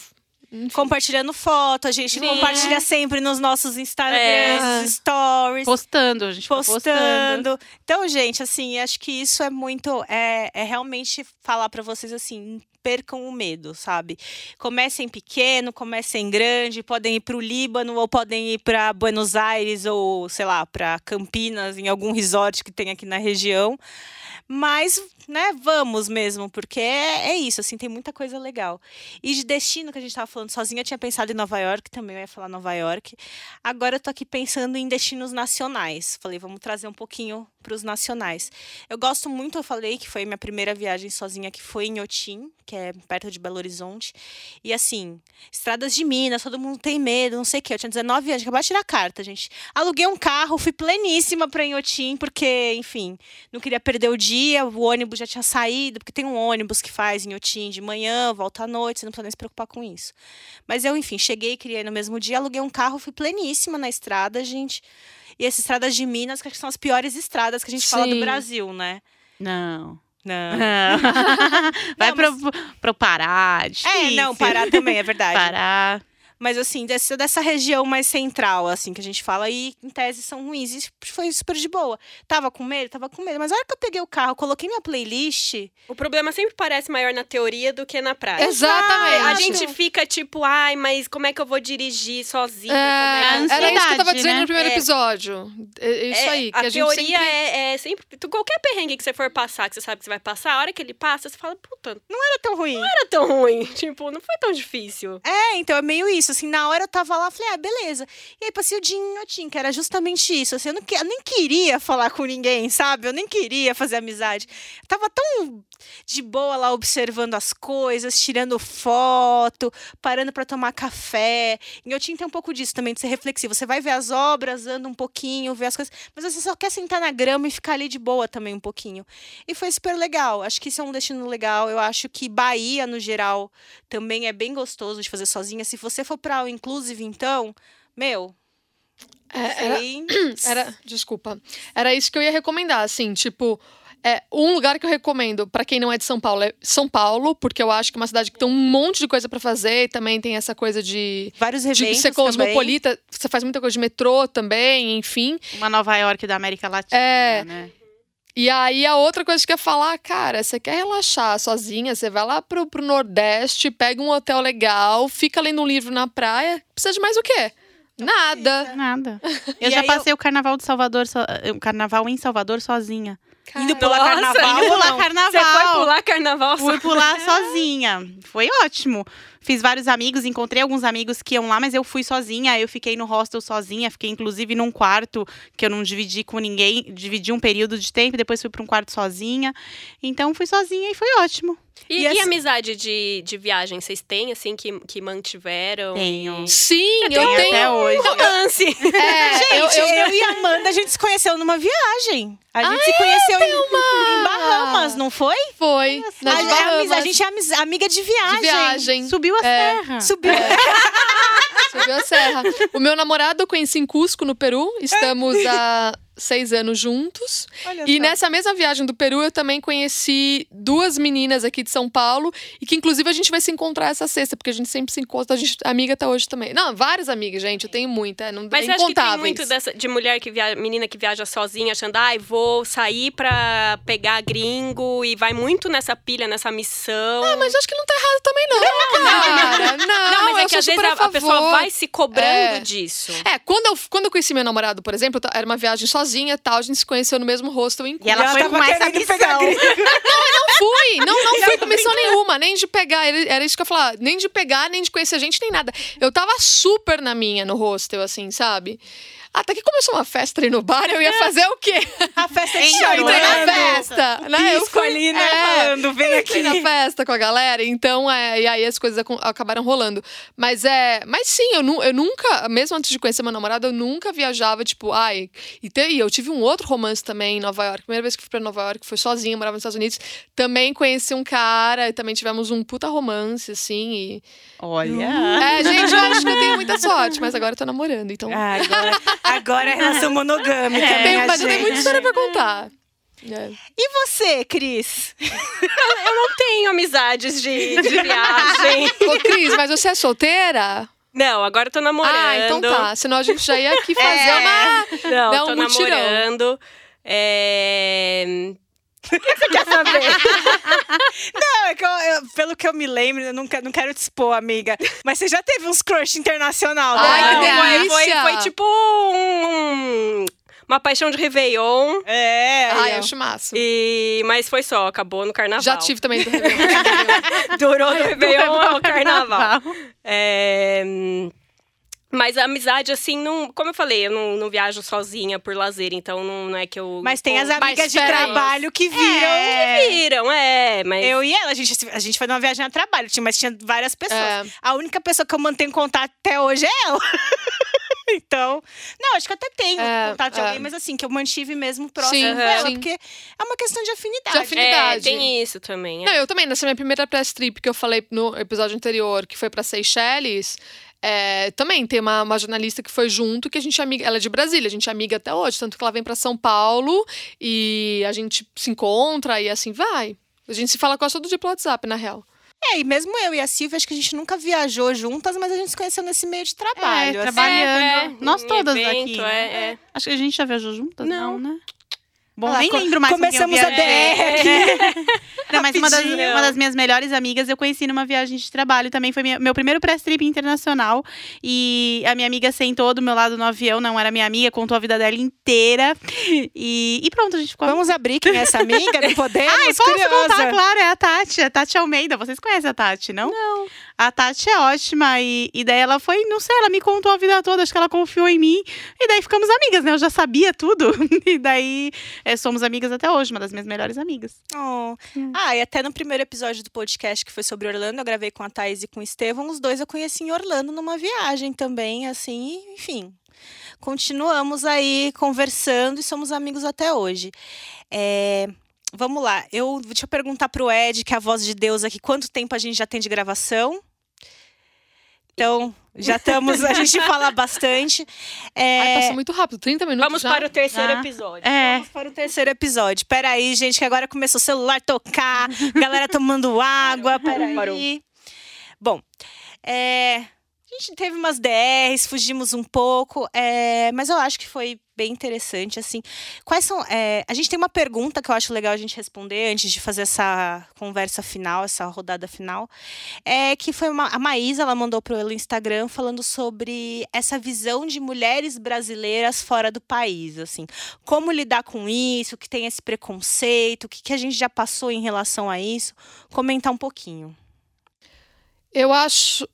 Compartilhando foto, a gente Sim. compartilha sempre nos nossos Instagrams, É. stories. Postando, a gente postando. postando. Então, gente, assim, acho que isso é muito. É, é realmente falar pra vocês assim. Percam o medo, sabe? Comecem pequeno, comecem grande, podem ir pro Líbano ou podem ir para Buenos Aires ou, sei lá, para Campinas, em algum resort que tem aqui na região. Mas, né, vamos mesmo, porque é, é isso, assim, tem muita coisa legal. E de destino que a gente tava falando sozinha, eu tinha pensado em Nova York, também eu ia falar Nova York. Agora eu tô aqui pensando em destinos nacionais. Falei, vamos trazer um pouquinho para os nacionais. Eu gosto muito, eu falei que foi minha primeira viagem sozinha, que foi em Otim, que é perto de Belo Horizonte. E assim, estradas de Minas, todo mundo tem medo, não sei o quê. Eu tinha 19 anos, acabei de tirar a carta, gente. Aluguei um carro, fui pleníssima para Inhotim, porque, enfim, não queria perder o dia, o ônibus já tinha saído, porque tem um ônibus que faz Inhotim de manhã, volta à noite, você não precisa nem se preocupar com isso. Mas eu, enfim, cheguei, queria ir no mesmo dia, aluguei um carro, fui pleníssima na estrada, gente. E essas estradas de Minas, que acho que são as piores estradas que a gente fala do Sim. Brasil, né? Não. Não. Vai Não, pro, pro Pará, É, difícil. não, Pará também, é verdade. Pará. Mas assim, dessa, dessa região mais central, assim, que a gente fala, e em tese são ruins. E foi super de boa. Tava com medo? Tava com medo. Mas a hora que eu peguei o carro, coloquei minha playlist. O problema sempre parece maior na teoria do que na prática. Exatamente. A gente fica tipo, ai, mas como é que eu vou dirigir sozinha? É, como é que... era isso que eu tava dizendo né? no primeiro É. episódio. É isso É, aí. Que a, a, gente teoria sempre... é, é sempre. tu- Qualquer perrengue que você for passar, que você sabe que você vai passar, a hora que ele passa, você fala, puta, não Não era tão ruim. era tão ruim. Tipo, não foi tão difícil. É, então é meio isso. Assim, na hora eu tava lá, falei, ah, beleza. E aí passei o dia em que era justamente isso. Assim, eu, não, eu nem queria falar com ninguém, sabe? Eu nem queria fazer amizade. Eu tava tão de boa lá observando as coisas, tirando foto, parando pra tomar café. Inhotim tem um pouco disso também, de ser reflexivo. Você vai ver as obras, anda um pouquinho, vê as coisas, mas você só quer sentar na grama e ficar ali de boa também um pouquinho. E foi super legal. Acho que isso é um destino legal. Eu acho que Bahia, no geral, também é bem gostoso de fazer sozinha. Se você for pra All Inclusive, então, meu. É, era, era, desculpa. Era isso que eu ia recomendar, assim, tipo. É, um lugar que eu recomendo pra quem não é de São Paulo é São Paulo, porque eu acho que é uma cidade que tem um monte de coisa pra fazer e também tem essa coisa de, vários de eventos ser também. cosmopolita. Você faz muita coisa de metrô também, enfim. Uma Nova York da América Latina, É. né? E aí a outra coisa que eu ia falar, cara, você quer relaxar sozinha, você vai lá pro, pro Nordeste, pega um hotel legal, fica lendo um livro na praia. Precisa de mais o quê? Nada. Nada. Eu E já passei o carnaval de Salvador, so- o carnaval em Salvador sozinha. Indo pular Nossa, carnaval. Indo pular carnaval. Você foi pular carnaval Fui pular sozinha. Foi ótimo. Fiz vários amigos, encontrei alguns amigos que iam lá, mas eu fui sozinha. Eu fiquei no hostel sozinha, fiquei inclusive num quarto que eu não dividi com ninguém, dividi um período de tempo, depois fui para um quarto sozinha. Então fui sozinha e foi ótimo. E, E e assim- amizade de, de viagem, vocês têm, assim, que, que mantiveram? Tenho. Sim, eu Tenho tenho. até hoje. Romance! É, Gente, eu, eu, eu, e a Amanda, a gente se conheceu numa viagem. A gente se conheceu em, em Bahamas, não foi? foi. A, é a gente é amiz- amiga de de viagem. viagem. Subiu a É. serra. Subiu. Subiu a serra. O meu namorado eu conheci em Cusco, no Peru. Estamos há seis anos juntos. Olha E só. nessa mesma viagem do Peru, eu também conheci duas meninas aqui de São Paulo. E que, inclusive, a gente vai se encontrar essa sexta, porque a gente sempre se encontra. A gente é amiga até hoje também. Não, várias amigas, gente. Eu tenho muita. é, Não, Mas eu acho que tem muito dessa, de mulher que viaja, menina que viaja sozinha, achando, ai, vou sair pra pegar gringo e vai muito nessa pilha, nessa missão. Ah, mas acho que não tá errado também, não, cara. Não, não, mas é que às vezes a, a pessoa vai se cobrando É. disso. É, quando eu, quando eu conheci meu namorado, por exemplo, era uma viagem sozinha e tal, a gente se conheceu no mesmo hostel em E ela, ela foi com essa querendo pegar missão. Não fui, não, não fui com missão nenhuma, nem de pegar, era, era isso que eu falava, nem de pegar, nem de conhecer gente, nem nada. Eu tava super na minha no hostel, assim, sabe? Até que começou uma festa ali no bar, eu ia fazer o quê? A festa é Em Eu entrei na festa, né? Eu Pisco ali, né? é, Falando, vem Entrei aqui. na festa com a galera, então, é, e aí as coisas acabaram rolando. Mas é, mas sim, eu, nu- eu nunca, mesmo antes de conhecer meu namorado, eu nunca viajava, tipo, ai. E, te- e eu tive um outro romance também em Nova York. Primeira vez que fui pra Nova York, foi sozinha, morava nos Estados Unidos. Também conheci um cara, e também tivemos um puta romance, assim. E... Olha. É, gente, eu acho que eu tenho muita sorte, mas agora eu tô namorando, então. Ah, agora, agora é relação monogâmica, minha tenho, mas eu tenho gente. muita história pra contar. É. E você, Cris? Eu não tenho amizades de, de viagem. Ô, Cris, mas você é solteira? Não, agora eu tô namorando. Ah, então tá. Senão a gente já ia aqui fazer É. uma. Não, um tô mutirão. namorando. É... O que você quer saber? Não, é que eu- eu- pelo que eu me lembro, eu nunca, não quero te expor, amiga. Mas você já teve uns crush internacional, Ai, né? que Não, foi, foi, foi tipo um- uma paixão de Réveillon. É, Ai, eu acho massa. E... Mas foi só, acabou no carnaval. Já tive também do Réveillon. Durou no Réveillon ao carnaval. Carnaval. É, hum, Mas a amizade, assim, não, como eu falei, eu não, não viajo sozinha por lazer, então não, não é que eu. Mas tem as amigas de trabalho que viram. que viram, é, mas. Eu e ela, a gente, a gente foi numa viagem a trabalho, tinha- mas tinha várias pessoas. É. A única pessoa que eu mantenho contato até hoje é ela. então, não, acho que até tenho É, contato de é. alguém, mas assim, que eu mantive mesmo próximo Sim, com ela, sim. porque é uma questão de afinidade. De afinidade. É, tem isso também. Não, É. eu também, nessa minha primeira press trip que eu falei no episódio anterior, que foi pra Seychelles, é, também tem uma, uma jornalista que foi junto, que a gente é amiga. Ela é de Brasília, a gente é amiga até hoje. Tanto que ela vem pra São Paulo e a gente se encontra e assim vai. A gente se fala quase todo dia pelo WhatsApp, na real. É, e mesmo eu e a Silvia, acho que a gente nunca viajou juntas, mas a gente se conheceu nesse meio de trabalho. É, assim. trabalhando. É, Nós em todas evento, aqui. é, né? é. Acho que a gente já viajou juntas, não, Não. né? Bom, Olha lá, nem co- lembro mais Começamos a. DR aqui. Não, mas uma das, uma das minhas melhores amigas eu conheci numa viagem de trabalho. Também foi minha- meu primeiro press trip internacional. E a minha amiga sentou do meu lado no avião, não era minha amiga, contou a vida dela inteira. E, e pronto, a gente ficou. Vamos abrir quem é essa amiga? Não podemos? Ai, posso Curiosa. contar, claro, é a Tati, a Tati Almeida. Vocês conhecem a Tati, não? Não. A Tati é ótima e, e daí ela foi, não sei, ela me contou a vida toda, acho que ela confiou em mim. E daí ficamos amigas, né? Eu já sabia tudo. E daí é, somos amigas até hoje, uma das minhas melhores amigas. Oh. Ah, e até no primeiro episódio do podcast que foi sobre Orlando, eu gravei com a Thaís e com o Estevão. Os dois eu conheci em Orlando numa viagem também, assim, enfim. Continuamos aí conversando e somos amigos até hoje. É, Vamos lá, eu deixa eu perguntar pro Ed, que é a voz de Deus aqui, quanto tempo a gente já tem de gravação? Então, já estamos, a gente fala bastante. É, Ai, passou muito rápido, 30 minutos Vamos já. para o terceiro Ah. episódio. É. Vamos para o terceiro episódio. Peraí, gente, que agora começou o celular a tocar, galera tomando água. Peraí. Parou. Bom, é, a gente teve umas DRs, fugimos um pouco, é, mas eu acho que foi bem interessante, assim. Quais são... é, a gente tem uma pergunta que eu acho legal a gente responder antes de fazer essa conversa final, essa rodada final, é que foi uma, a Maísa, ela mandou pelo Instagram falando sobre essa visão de mulheres brasileiras fora do país, assim. Como lidar com isso, que tem esse preconceito, o que, que a gente já passou em relação a isso. Comentar um pouquinho. Eu acho.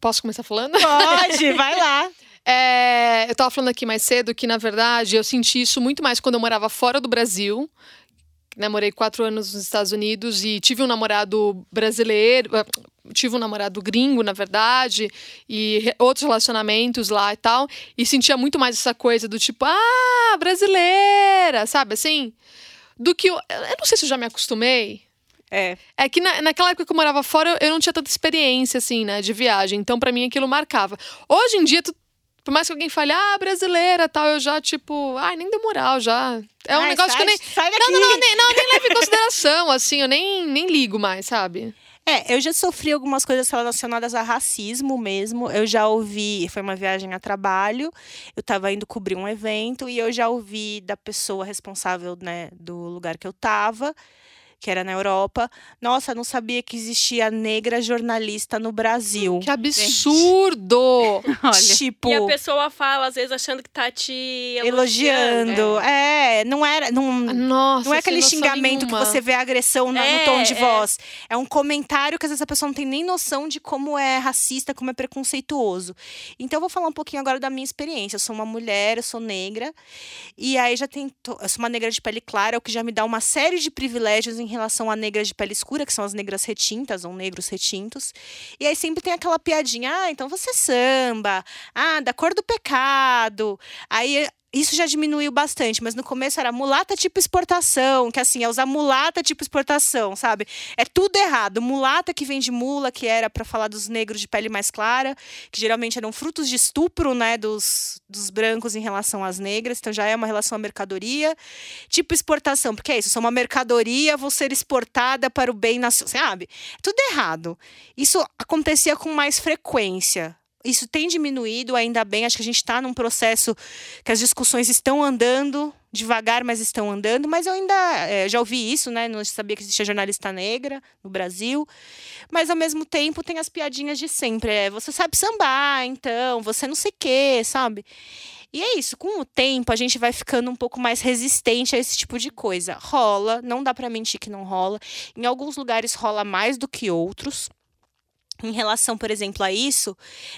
Posso começar falando? Pode, vai lá. É, eu tava falando aqui mais cedo que, na verdade, eu senti isso muito mais quando eu morava fora do Brasil. Né, morei quatro anos nos Estados Unidos e tive um namorado brasileiro, eh, tive um namorado gringo, na verdade, e outros relacionamentos lá e tal. E sentia muito mais essa coisa do tipo, ah, brasileira, sabe assim? Do que eu. Eu não sei se eu já me acostumei. É. É que na, naquela época que eu morava fora, eu, eu não tinha tanta experiência, assim, né, de viagem. Então, pra mim, aquilo marcava. Hoje em dia, tu- por mais que alguém fale, ah, brasileira tal, eu já, tipo, ai, nem deu moral, já. É um Ai, negócio sai, que eu nem. Sai daqui. Não, não, não, nem, não, nem levo em consideração, assim, eu nem, nem ligo mais, sabe? É, eu já sofri algumas coisas relacionadas a racismo mesmo. Eu já ouvi, foi uma viagem a trabalho, eu tava indo cobrir um evento e eu já ouvi da pessoa responsável, né, do lugar que eu tava, que era na Europa. Nossa, não sabia que existia negra jornalista no Brasil. Que absurdo! Olha. Tipo, E a pessoa fala, às vezes, achando que tá te elogiando. elogiando. É, não era. Não, Nossa, Não é aquele xingamento nenhuma. que você vê a agressão no, no É, tom de é. voz. É um comentário que às vezes a pessoa não tem nem noção de como é racista, como é preconceituoso. Então eu vou falar um pouquinho agora da minha experiência. Eu sou uma mulher, eu sou negra. E aí já tem. Eu sou uma negra de pele clara, o que já me dá uma série de privilégios em relação a negras de pele escura, que são as negras retintas ou negros retintos. E aí sempre tem aquela piadinha: ah, então você samba, ah, da cor do pecado. Aí isso já diminuiu bastante, mas no começo era mulata tipo exportação, que assim, é usar mulata tipo exportação, sabe? É tudo errado. Mulata que vem de mula, que era para falar dos negros de pele mais clara, que geralmente eram frutos de estupro, né, dos, dos brancos em relação às negras, então já é uma relação à mercadoria. Tipo exportação, porque é isso, sou uma mercadoria, vou ser exportada para o bem nacional, sabe? É tudo errado. Isso acontecia com mais frequência. Isso tem diminuído, ainda bem. Acho que a gente está num processo que as discussões estão andando devagar, mas estão andando. Mas eu ainda eh, já ouvi isso, né? Não sabia que existia jornalista negra no Brasil. Mas ao mesmo tempo tem as piadinhas de sempre. É, você sabe sambar, então, você não sei o quê, sabe? E é isso, com o tempo a gente vai ficando um pouco mais resistente a esse tipo de coisa. Rola, não dá pra mentir que não rola. Em alguns lugares rola mais do que outros. Em relação, por exemplo, a isso,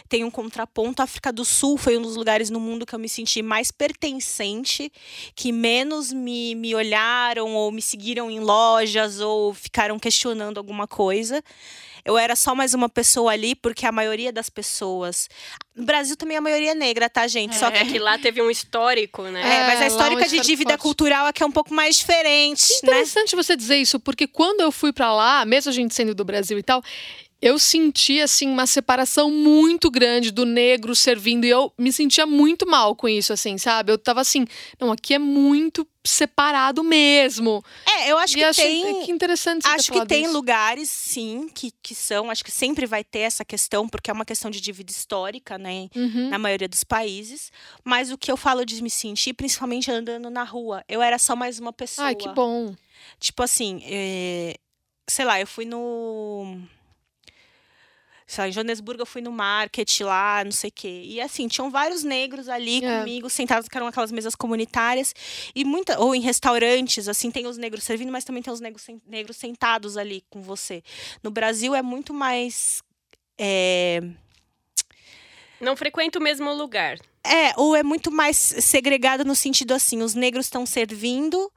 tem um contraponto. A África do Sul foi um dos lugares no mundo que eu me senti mais pertencente, que menos me, me olharam ou me seguiram em lojas ou ficaram questionando alguma coisa. Eu era só mais uma pessoa ali, porque a maioria das pessoas. No Brasil também a maioria é negra, tá, gente? Só É que lá teve um histórico, né? é, mas É, a um histórica de histórico dívida forte. cultural aqui é um pouco mais diferente, Que né? interessante você dizer isso, porque quando eu fui pra lá, mesmo a gente sendo do Brasil e tal, eu senti assim uma separação muito grande do negro servindo e eu me sentia muito mal com isso, assim, sabe? Eu tava assim, não, aqui é muito separado mesmo. É, eu acho e que achei tem. que interessante Acho que tem isso. lugares, sim, que, que são. Acho que sempre vai ter essa questão, porque é uma questão de dívida histórica, né? Uhum. Na maioria dos países. Mas o que eu falo de me sentir, principalmente andando na rua, eu era só mais uma pessoa. Ai, que bom. Tipo assim, é, sei lá, eu fui no. Sei lá, em Joanesburgo eu fui no market lá, não sei o quê. E assim, tinham vários negros ali É. comigo, sentados, que eram aquelas mesas comunitárias. E muita. Ou em restaurantes, assim, tem os negros servindo, mas também tem os negros, negros sentados ali com você. No Brasil é muito mais. é, Não frequenta o mesmo lugar. É, ou é muito mais segregado no sentido assim, os negros estão servindo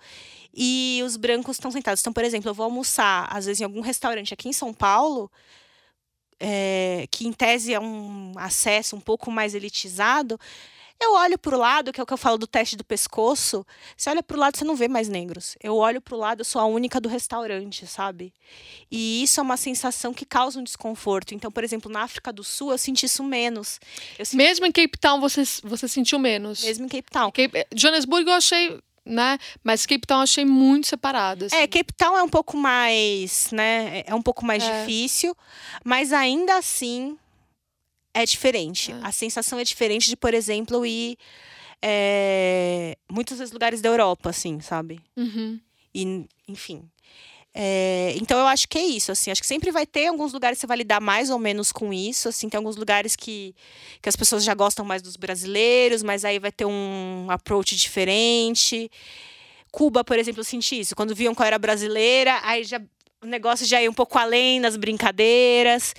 e os brancos estão sentados. Então, por exemplo, eu vou almoçar, às vezes, em algum restaurante aqui em São Paulo, é, que em tese é um acesso um pouco mais elitizado. Eu olho pro lado, que é o que eu falo do teste do pescoço. Você olha pro lado, você não vê mais negros. Eu olho pro lado, eu sou a única do restaurante, sabe? E isso é uma sensação que causa um desconforto. Então, por exemplo, na África do Sul, eu senti isso menos. Senti Mesmo em Cape Town você, você sentiu menos. mesmo em Cape Town. Cape, Johannesburgo eu achei, né? Mas Cape Town eu achei muito separado. assim. É, Cape Town é um pouco mais, né? É um pouco mais É. difícil, mas ainda assim é diferente. É. A sensação é diferente de, por exemplo, ir é, muitos dos lugares da Europa, assim, sabe? Uhum. E, enfim. É, então eu acho que é isso, assim, acho que sempre vai ter alguns lugares que você vai lidar mais ou menos com isso, assim, tem alguns lugares que, que as pessoas já gostam mais dos brasileiros, mas aí vai ter um approach diferente. Cuba, por exemplo, eu senti isso, quando viam que era brasileira, aí já o negócio já ia um pouco além das brincadeiras.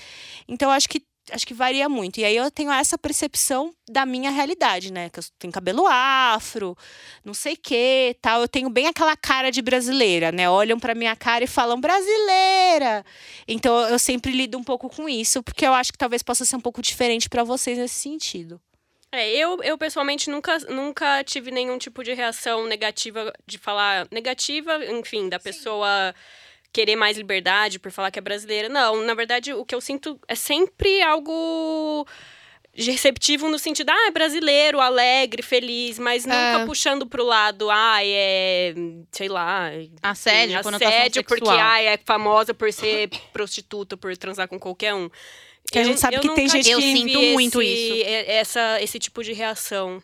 Então acho que acho que varia muito. E aí eu tenho essa percepção da minha realidade, né? Que eu tenho cabelo afro, não sei o que, tal. Eu tenho bem aquela cara de brasileira, né? Olham pra minha cara e falam brasileira. Então eu sempre lido um pouco com isso, porque eu acho que talvez possa ser um pouco diferente pra vocês nesse sentido. É, eu, eu pessoalmente nunca, nunca tive nenhum tipo de reação negativa, de falar negativa, enfim, da pessoa querer mais liberdade por falar que é brasileira. Não, na verdade, o que eu sinto é sempre algo receptivo no sentido, ah, é brasileiro, alegre, feliz, mas nunca É. puxando pro lado, ah, é, sei lá, Assédio, assédio porque ah, é famosa por ser prostituta, por transar com qualquer um. Que a gente sabe que tem gente que- Eu sinto muito esse- isso. Essa, esse tipo de reação.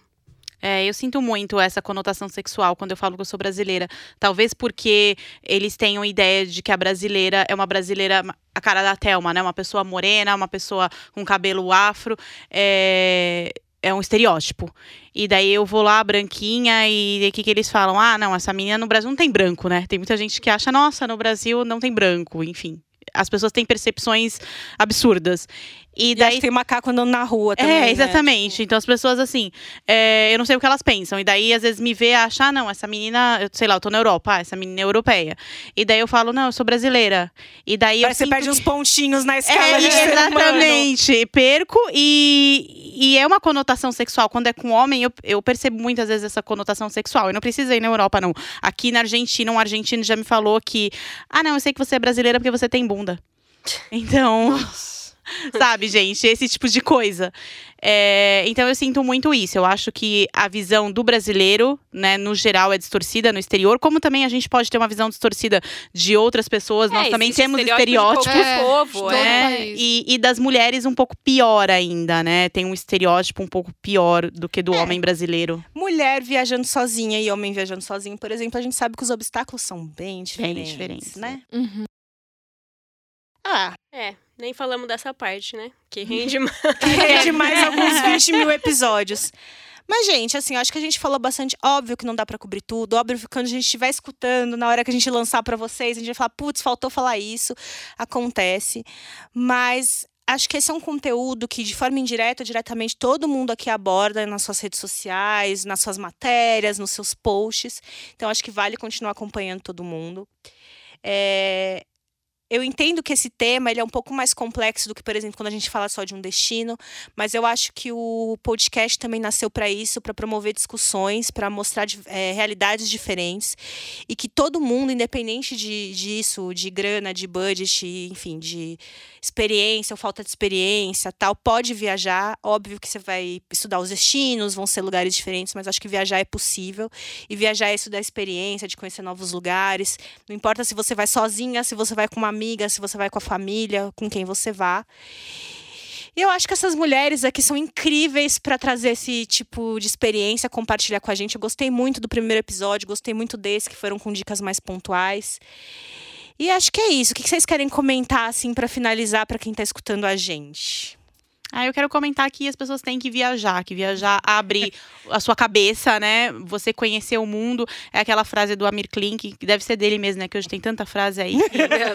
É, eu sinto muito essa conotação sexual quando eu falo que eu sou brasileira. Talvez porque eles tenham ideia de que a brasileira é uma brasileira, a cara da Thelma, né? Uma pessoa morena, uma pessoa com cabelo afro. É, é um estereótipo. E daí eu vou lá, branquinha, e o que, que eles falam? Ah, não, essa menina no Brasil não tem branco, né? Tem muita gente que acha, nossa, no Brasil não tem branco, enfim. As pessoas têm percepções absurdas. E E daí daí tem macaco andando na rua também. é, né? exatamente. Então as pessoas, assim, é, eu não sei o que elas pensam. E daí, às vezes, me vê achar, ah, não, essa menina, eu sei lá, eu tô na Europa, ah, essa menina é europeia. E daí eu falo, não, eu sou brasileira. E daí eu Parece você sinto perde uns pontinhos na é, escala de ser humano. exatamente. Perco e, e é uma conotação sexual. Quando é com homem, eu, eu percebo muitas vezes essa conotação sexual. Eu não preciso ir na Europa, não. Aqui na Argentina, um argentino já me falou que. Ah, não, eu sei que você é brasileira porque você tem bunda. Então. Sabe, gente? Esse tipo de coisa. É, então eu sinto muito isso. Eu acho que a visão do brasileiro, né, no geral, é distorcida no exterior, como também a gente pode ter uma visão distorcida de outras pessoas. Nós É, também existe temos estereótipo de estereótipos. qualquer É, povo, de todo é. E, e das mulheres um pouco pior ainda, né? Tem um estereótipo um pouco pior do que do homem brasileiro. Mulher viajando sozinha e homem viajando sozinho, por exemplo, a gente sabe que os obstáculos são bem Bem diferentes, diferentes, né? Uhum. Ah, É, nem falamos dessa parte, né? Que rende mais. rende mais alguns 20 mil episódios. Mas, gente, assim, acho que a gente falou bastante. Óbvio que não dá pra cobrir tudo. Óbvio que quando a gente estiver escutando, na hora que a gente lançar pra vocês, a gente vai falar, putz, faltou falar isso. Acontece. Mas acho que esse é um conteúdo que, de forma indireta ou diretamente, todo mundo aqui aborda nas suas redes sociais, nas suas matérias, nos seus posts. Então, acho que vale continuar acompanhando todo mundo. É, Eu entendo que esse tema ele é um pouco mais complexo do que, por exemplo, quando a gente fala só de um destino, mas eu acho que o podcast também nasceu para isso, para promover discussões, para mostrar eh, realidades diferentes e que todo mundo, independente de, disso, de grana, de budget, enfim, de experiência ou falta de experiência, tal, pode viajar. Óbvio que você vai estudar os destinos, vão ser lugares diferentes, mas acho que viajar é possível e viajar é estudar experiência, de conhecer novos lugares. Não importa se você vai sozinha, se você vai com uma amiga, se você vai com a família, com quem você vá. E eu acho que essas mulheres aqui são incríveis para trazer esse tipo de experiência, compartilhar com a gente. Eu gostei muito do primeiro episódio, gostei muito desse, que foram com dicas mais pontuais. E acho que é isso. O que vocês querem comentar, assim, para finalizar, para quem tá escutando a gente? Ah, eu quero comentar que as pessoas têm que viajar, que viajar abre a sua cabeça, né? Você conhecer o mundo. É aquela frase do Amir Klink, que deve ser dele mesmo, né? Que hoje tem tanta frase aí.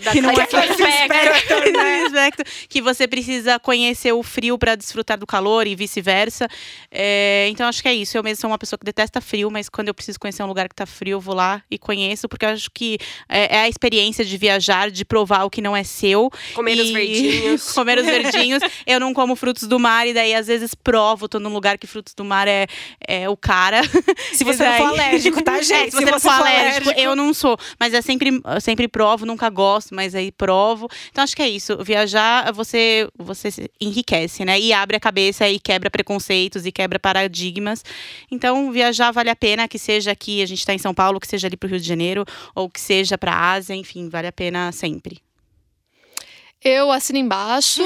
Da Que não é Clarice Lispector. Lispector, que você precisa conhecer o frio para desfrutar do calor e vice-versa. É, então acho que é isso. Eu mesmo sou uma pessoa que detesta frio, mas quando eu preciso conhecer um lugar que tá frio, eu vou lá e conheço, porque eu acho que é, é a experiência de viajar, de provar o que não é seu. Comer os E- verdinhos. comer os verdinhos. Eu não como frutos do mar, e daí às vezes provo, tô num lugar que frutos do mar é, é o cara. Se você não for alérgico, tá, gente? É, se você não for alérgico, eu não sou. Mas é sempre, eu sempre provo, nunca gosto, mas aí provo. Então acho que é isso. Viajar, você, você se enriquece, né? E abre a cabeça e quebra preconceitos e quebra paradigmas. Então, viajar vale a pena, que seja aqui, a gente tá em São Paulo, que seja ali pro Rio de Janeiro, ou que seja pra Ásia, enfim, vale a pena sempre. Eu assino embaixo.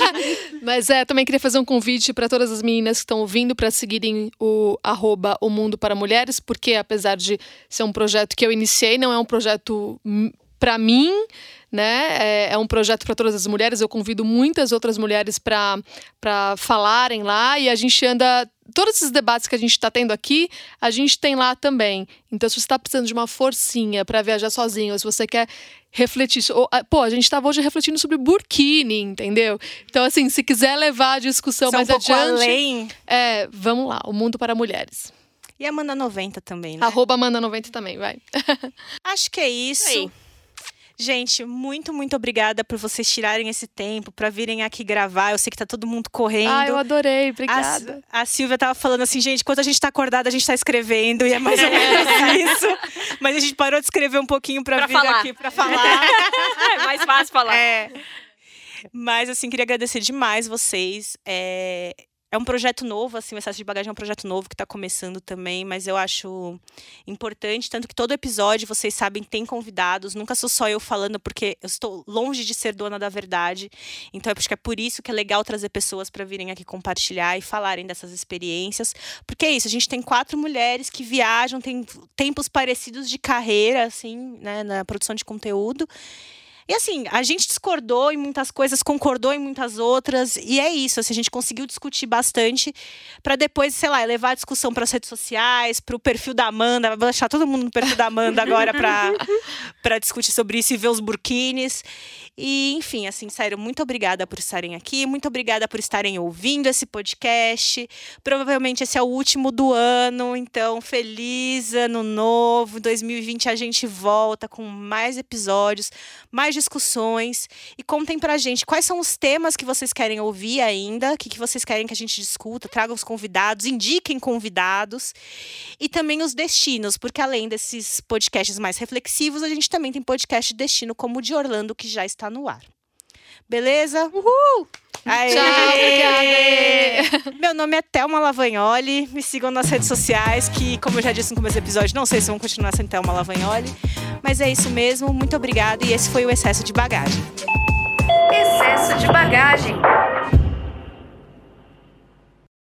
Mas é, também queria fazer um convite para todas as meninas que estão ouvindo para seguirem o arroba O Mundo para Mulheres, porque apesar de ser um projeto que eu iniciei, não é um projeto para mim, né? É, é um projeto para todas as mulheres. Eu convido muitas outras mulheres para falarem lá e a gente anda. Todos esses debates que a gente está tendo aqui, a gente tem lá também. Então, se você está precisando de uma forcinha para viajar sozinho, ou se você quer refletir. ou, ah, pô, a gente estava hoje refletindo sobre burkini, entendeu? Então, assim, se quiser levar a discussão São um mais pouco adiante, além. é, vamos lá, o mundo para mulheres. E Amanda 90 também, né? Arroba Amanda90 também, vai. Acho que é isso. Aí. Gente, muito, muito obrigada por vocês tirarem esse tempo para virem aqui gravar. Eu sei que tá todo mundo correndo. Ah, eu adorei, obrigada. A, a Silvia tava falando assim, gente, enquanto a gente tá acordada, a gente tá escrevendo, e é mais ou menos isso. Mas a gente parou de escrever um pouquinho para Pra vir falar. aqui para falar. é mais fácil falar. É. Mas, assim, queria agradecer demais vocês. É, é um projeto novo, assim, o Excesso de Bagagem é um projeto novo que está começando também, mas eu acho importante, tanto que todo episódio, vocês sabem, tem convidados, nunca sou só eu falando, porque eu estou longe de ser dona da verdade. Então, eu acho que é por isso que é legal trazer pessoas para virem aqui compartilhar e falarem dessas experiências. Porque é isso, a gente tem quatro mulheres que viajam, tem tempos parecidos de carreira, assim, né, na produção de conteúdo. E assim, a gente discordou em muitas coisas, concordou em muitas outras, e é isso. Assim, a gente conseguiu discutir bastante para depois, sei lá, levar a discussão para as redes sociais, para o perfil da Amanda. Vou deixar todo mundo no perfil da Amanda agora para discutir sobre isso e ver os burkines. E, enfim, assim, sério, muito obrigada por estarem aqui, muito obrigada por estarem ouvindo esse podcast. Provavelmente esse é o último do ano, então feliz ano novo. 2020 a gente volta com mais episódios, discussões e contem pra gente quais são os temas que vocês querem ouvir ainda, o que, que vocês querem que a gente discuta, tragam os convidados, indiquem convidados e também os destinos, porque além desses podcasts mais reflexivos, a gente também tem podcast de destino como o de Orlando que já está no ar. Beleza? Uhul! Aê! Tchau, obrigada. Meu nome é Thelma Lavagnoli. Me sigam nas redes sociais, que, como eu já disse no começo do episódio, não sei se vão continuar sem Thelma Lavagnoli. Mas é isso mesmo. Muito obrigada. E esse foi o Excesso de Bagagem. Excesso de bagagem.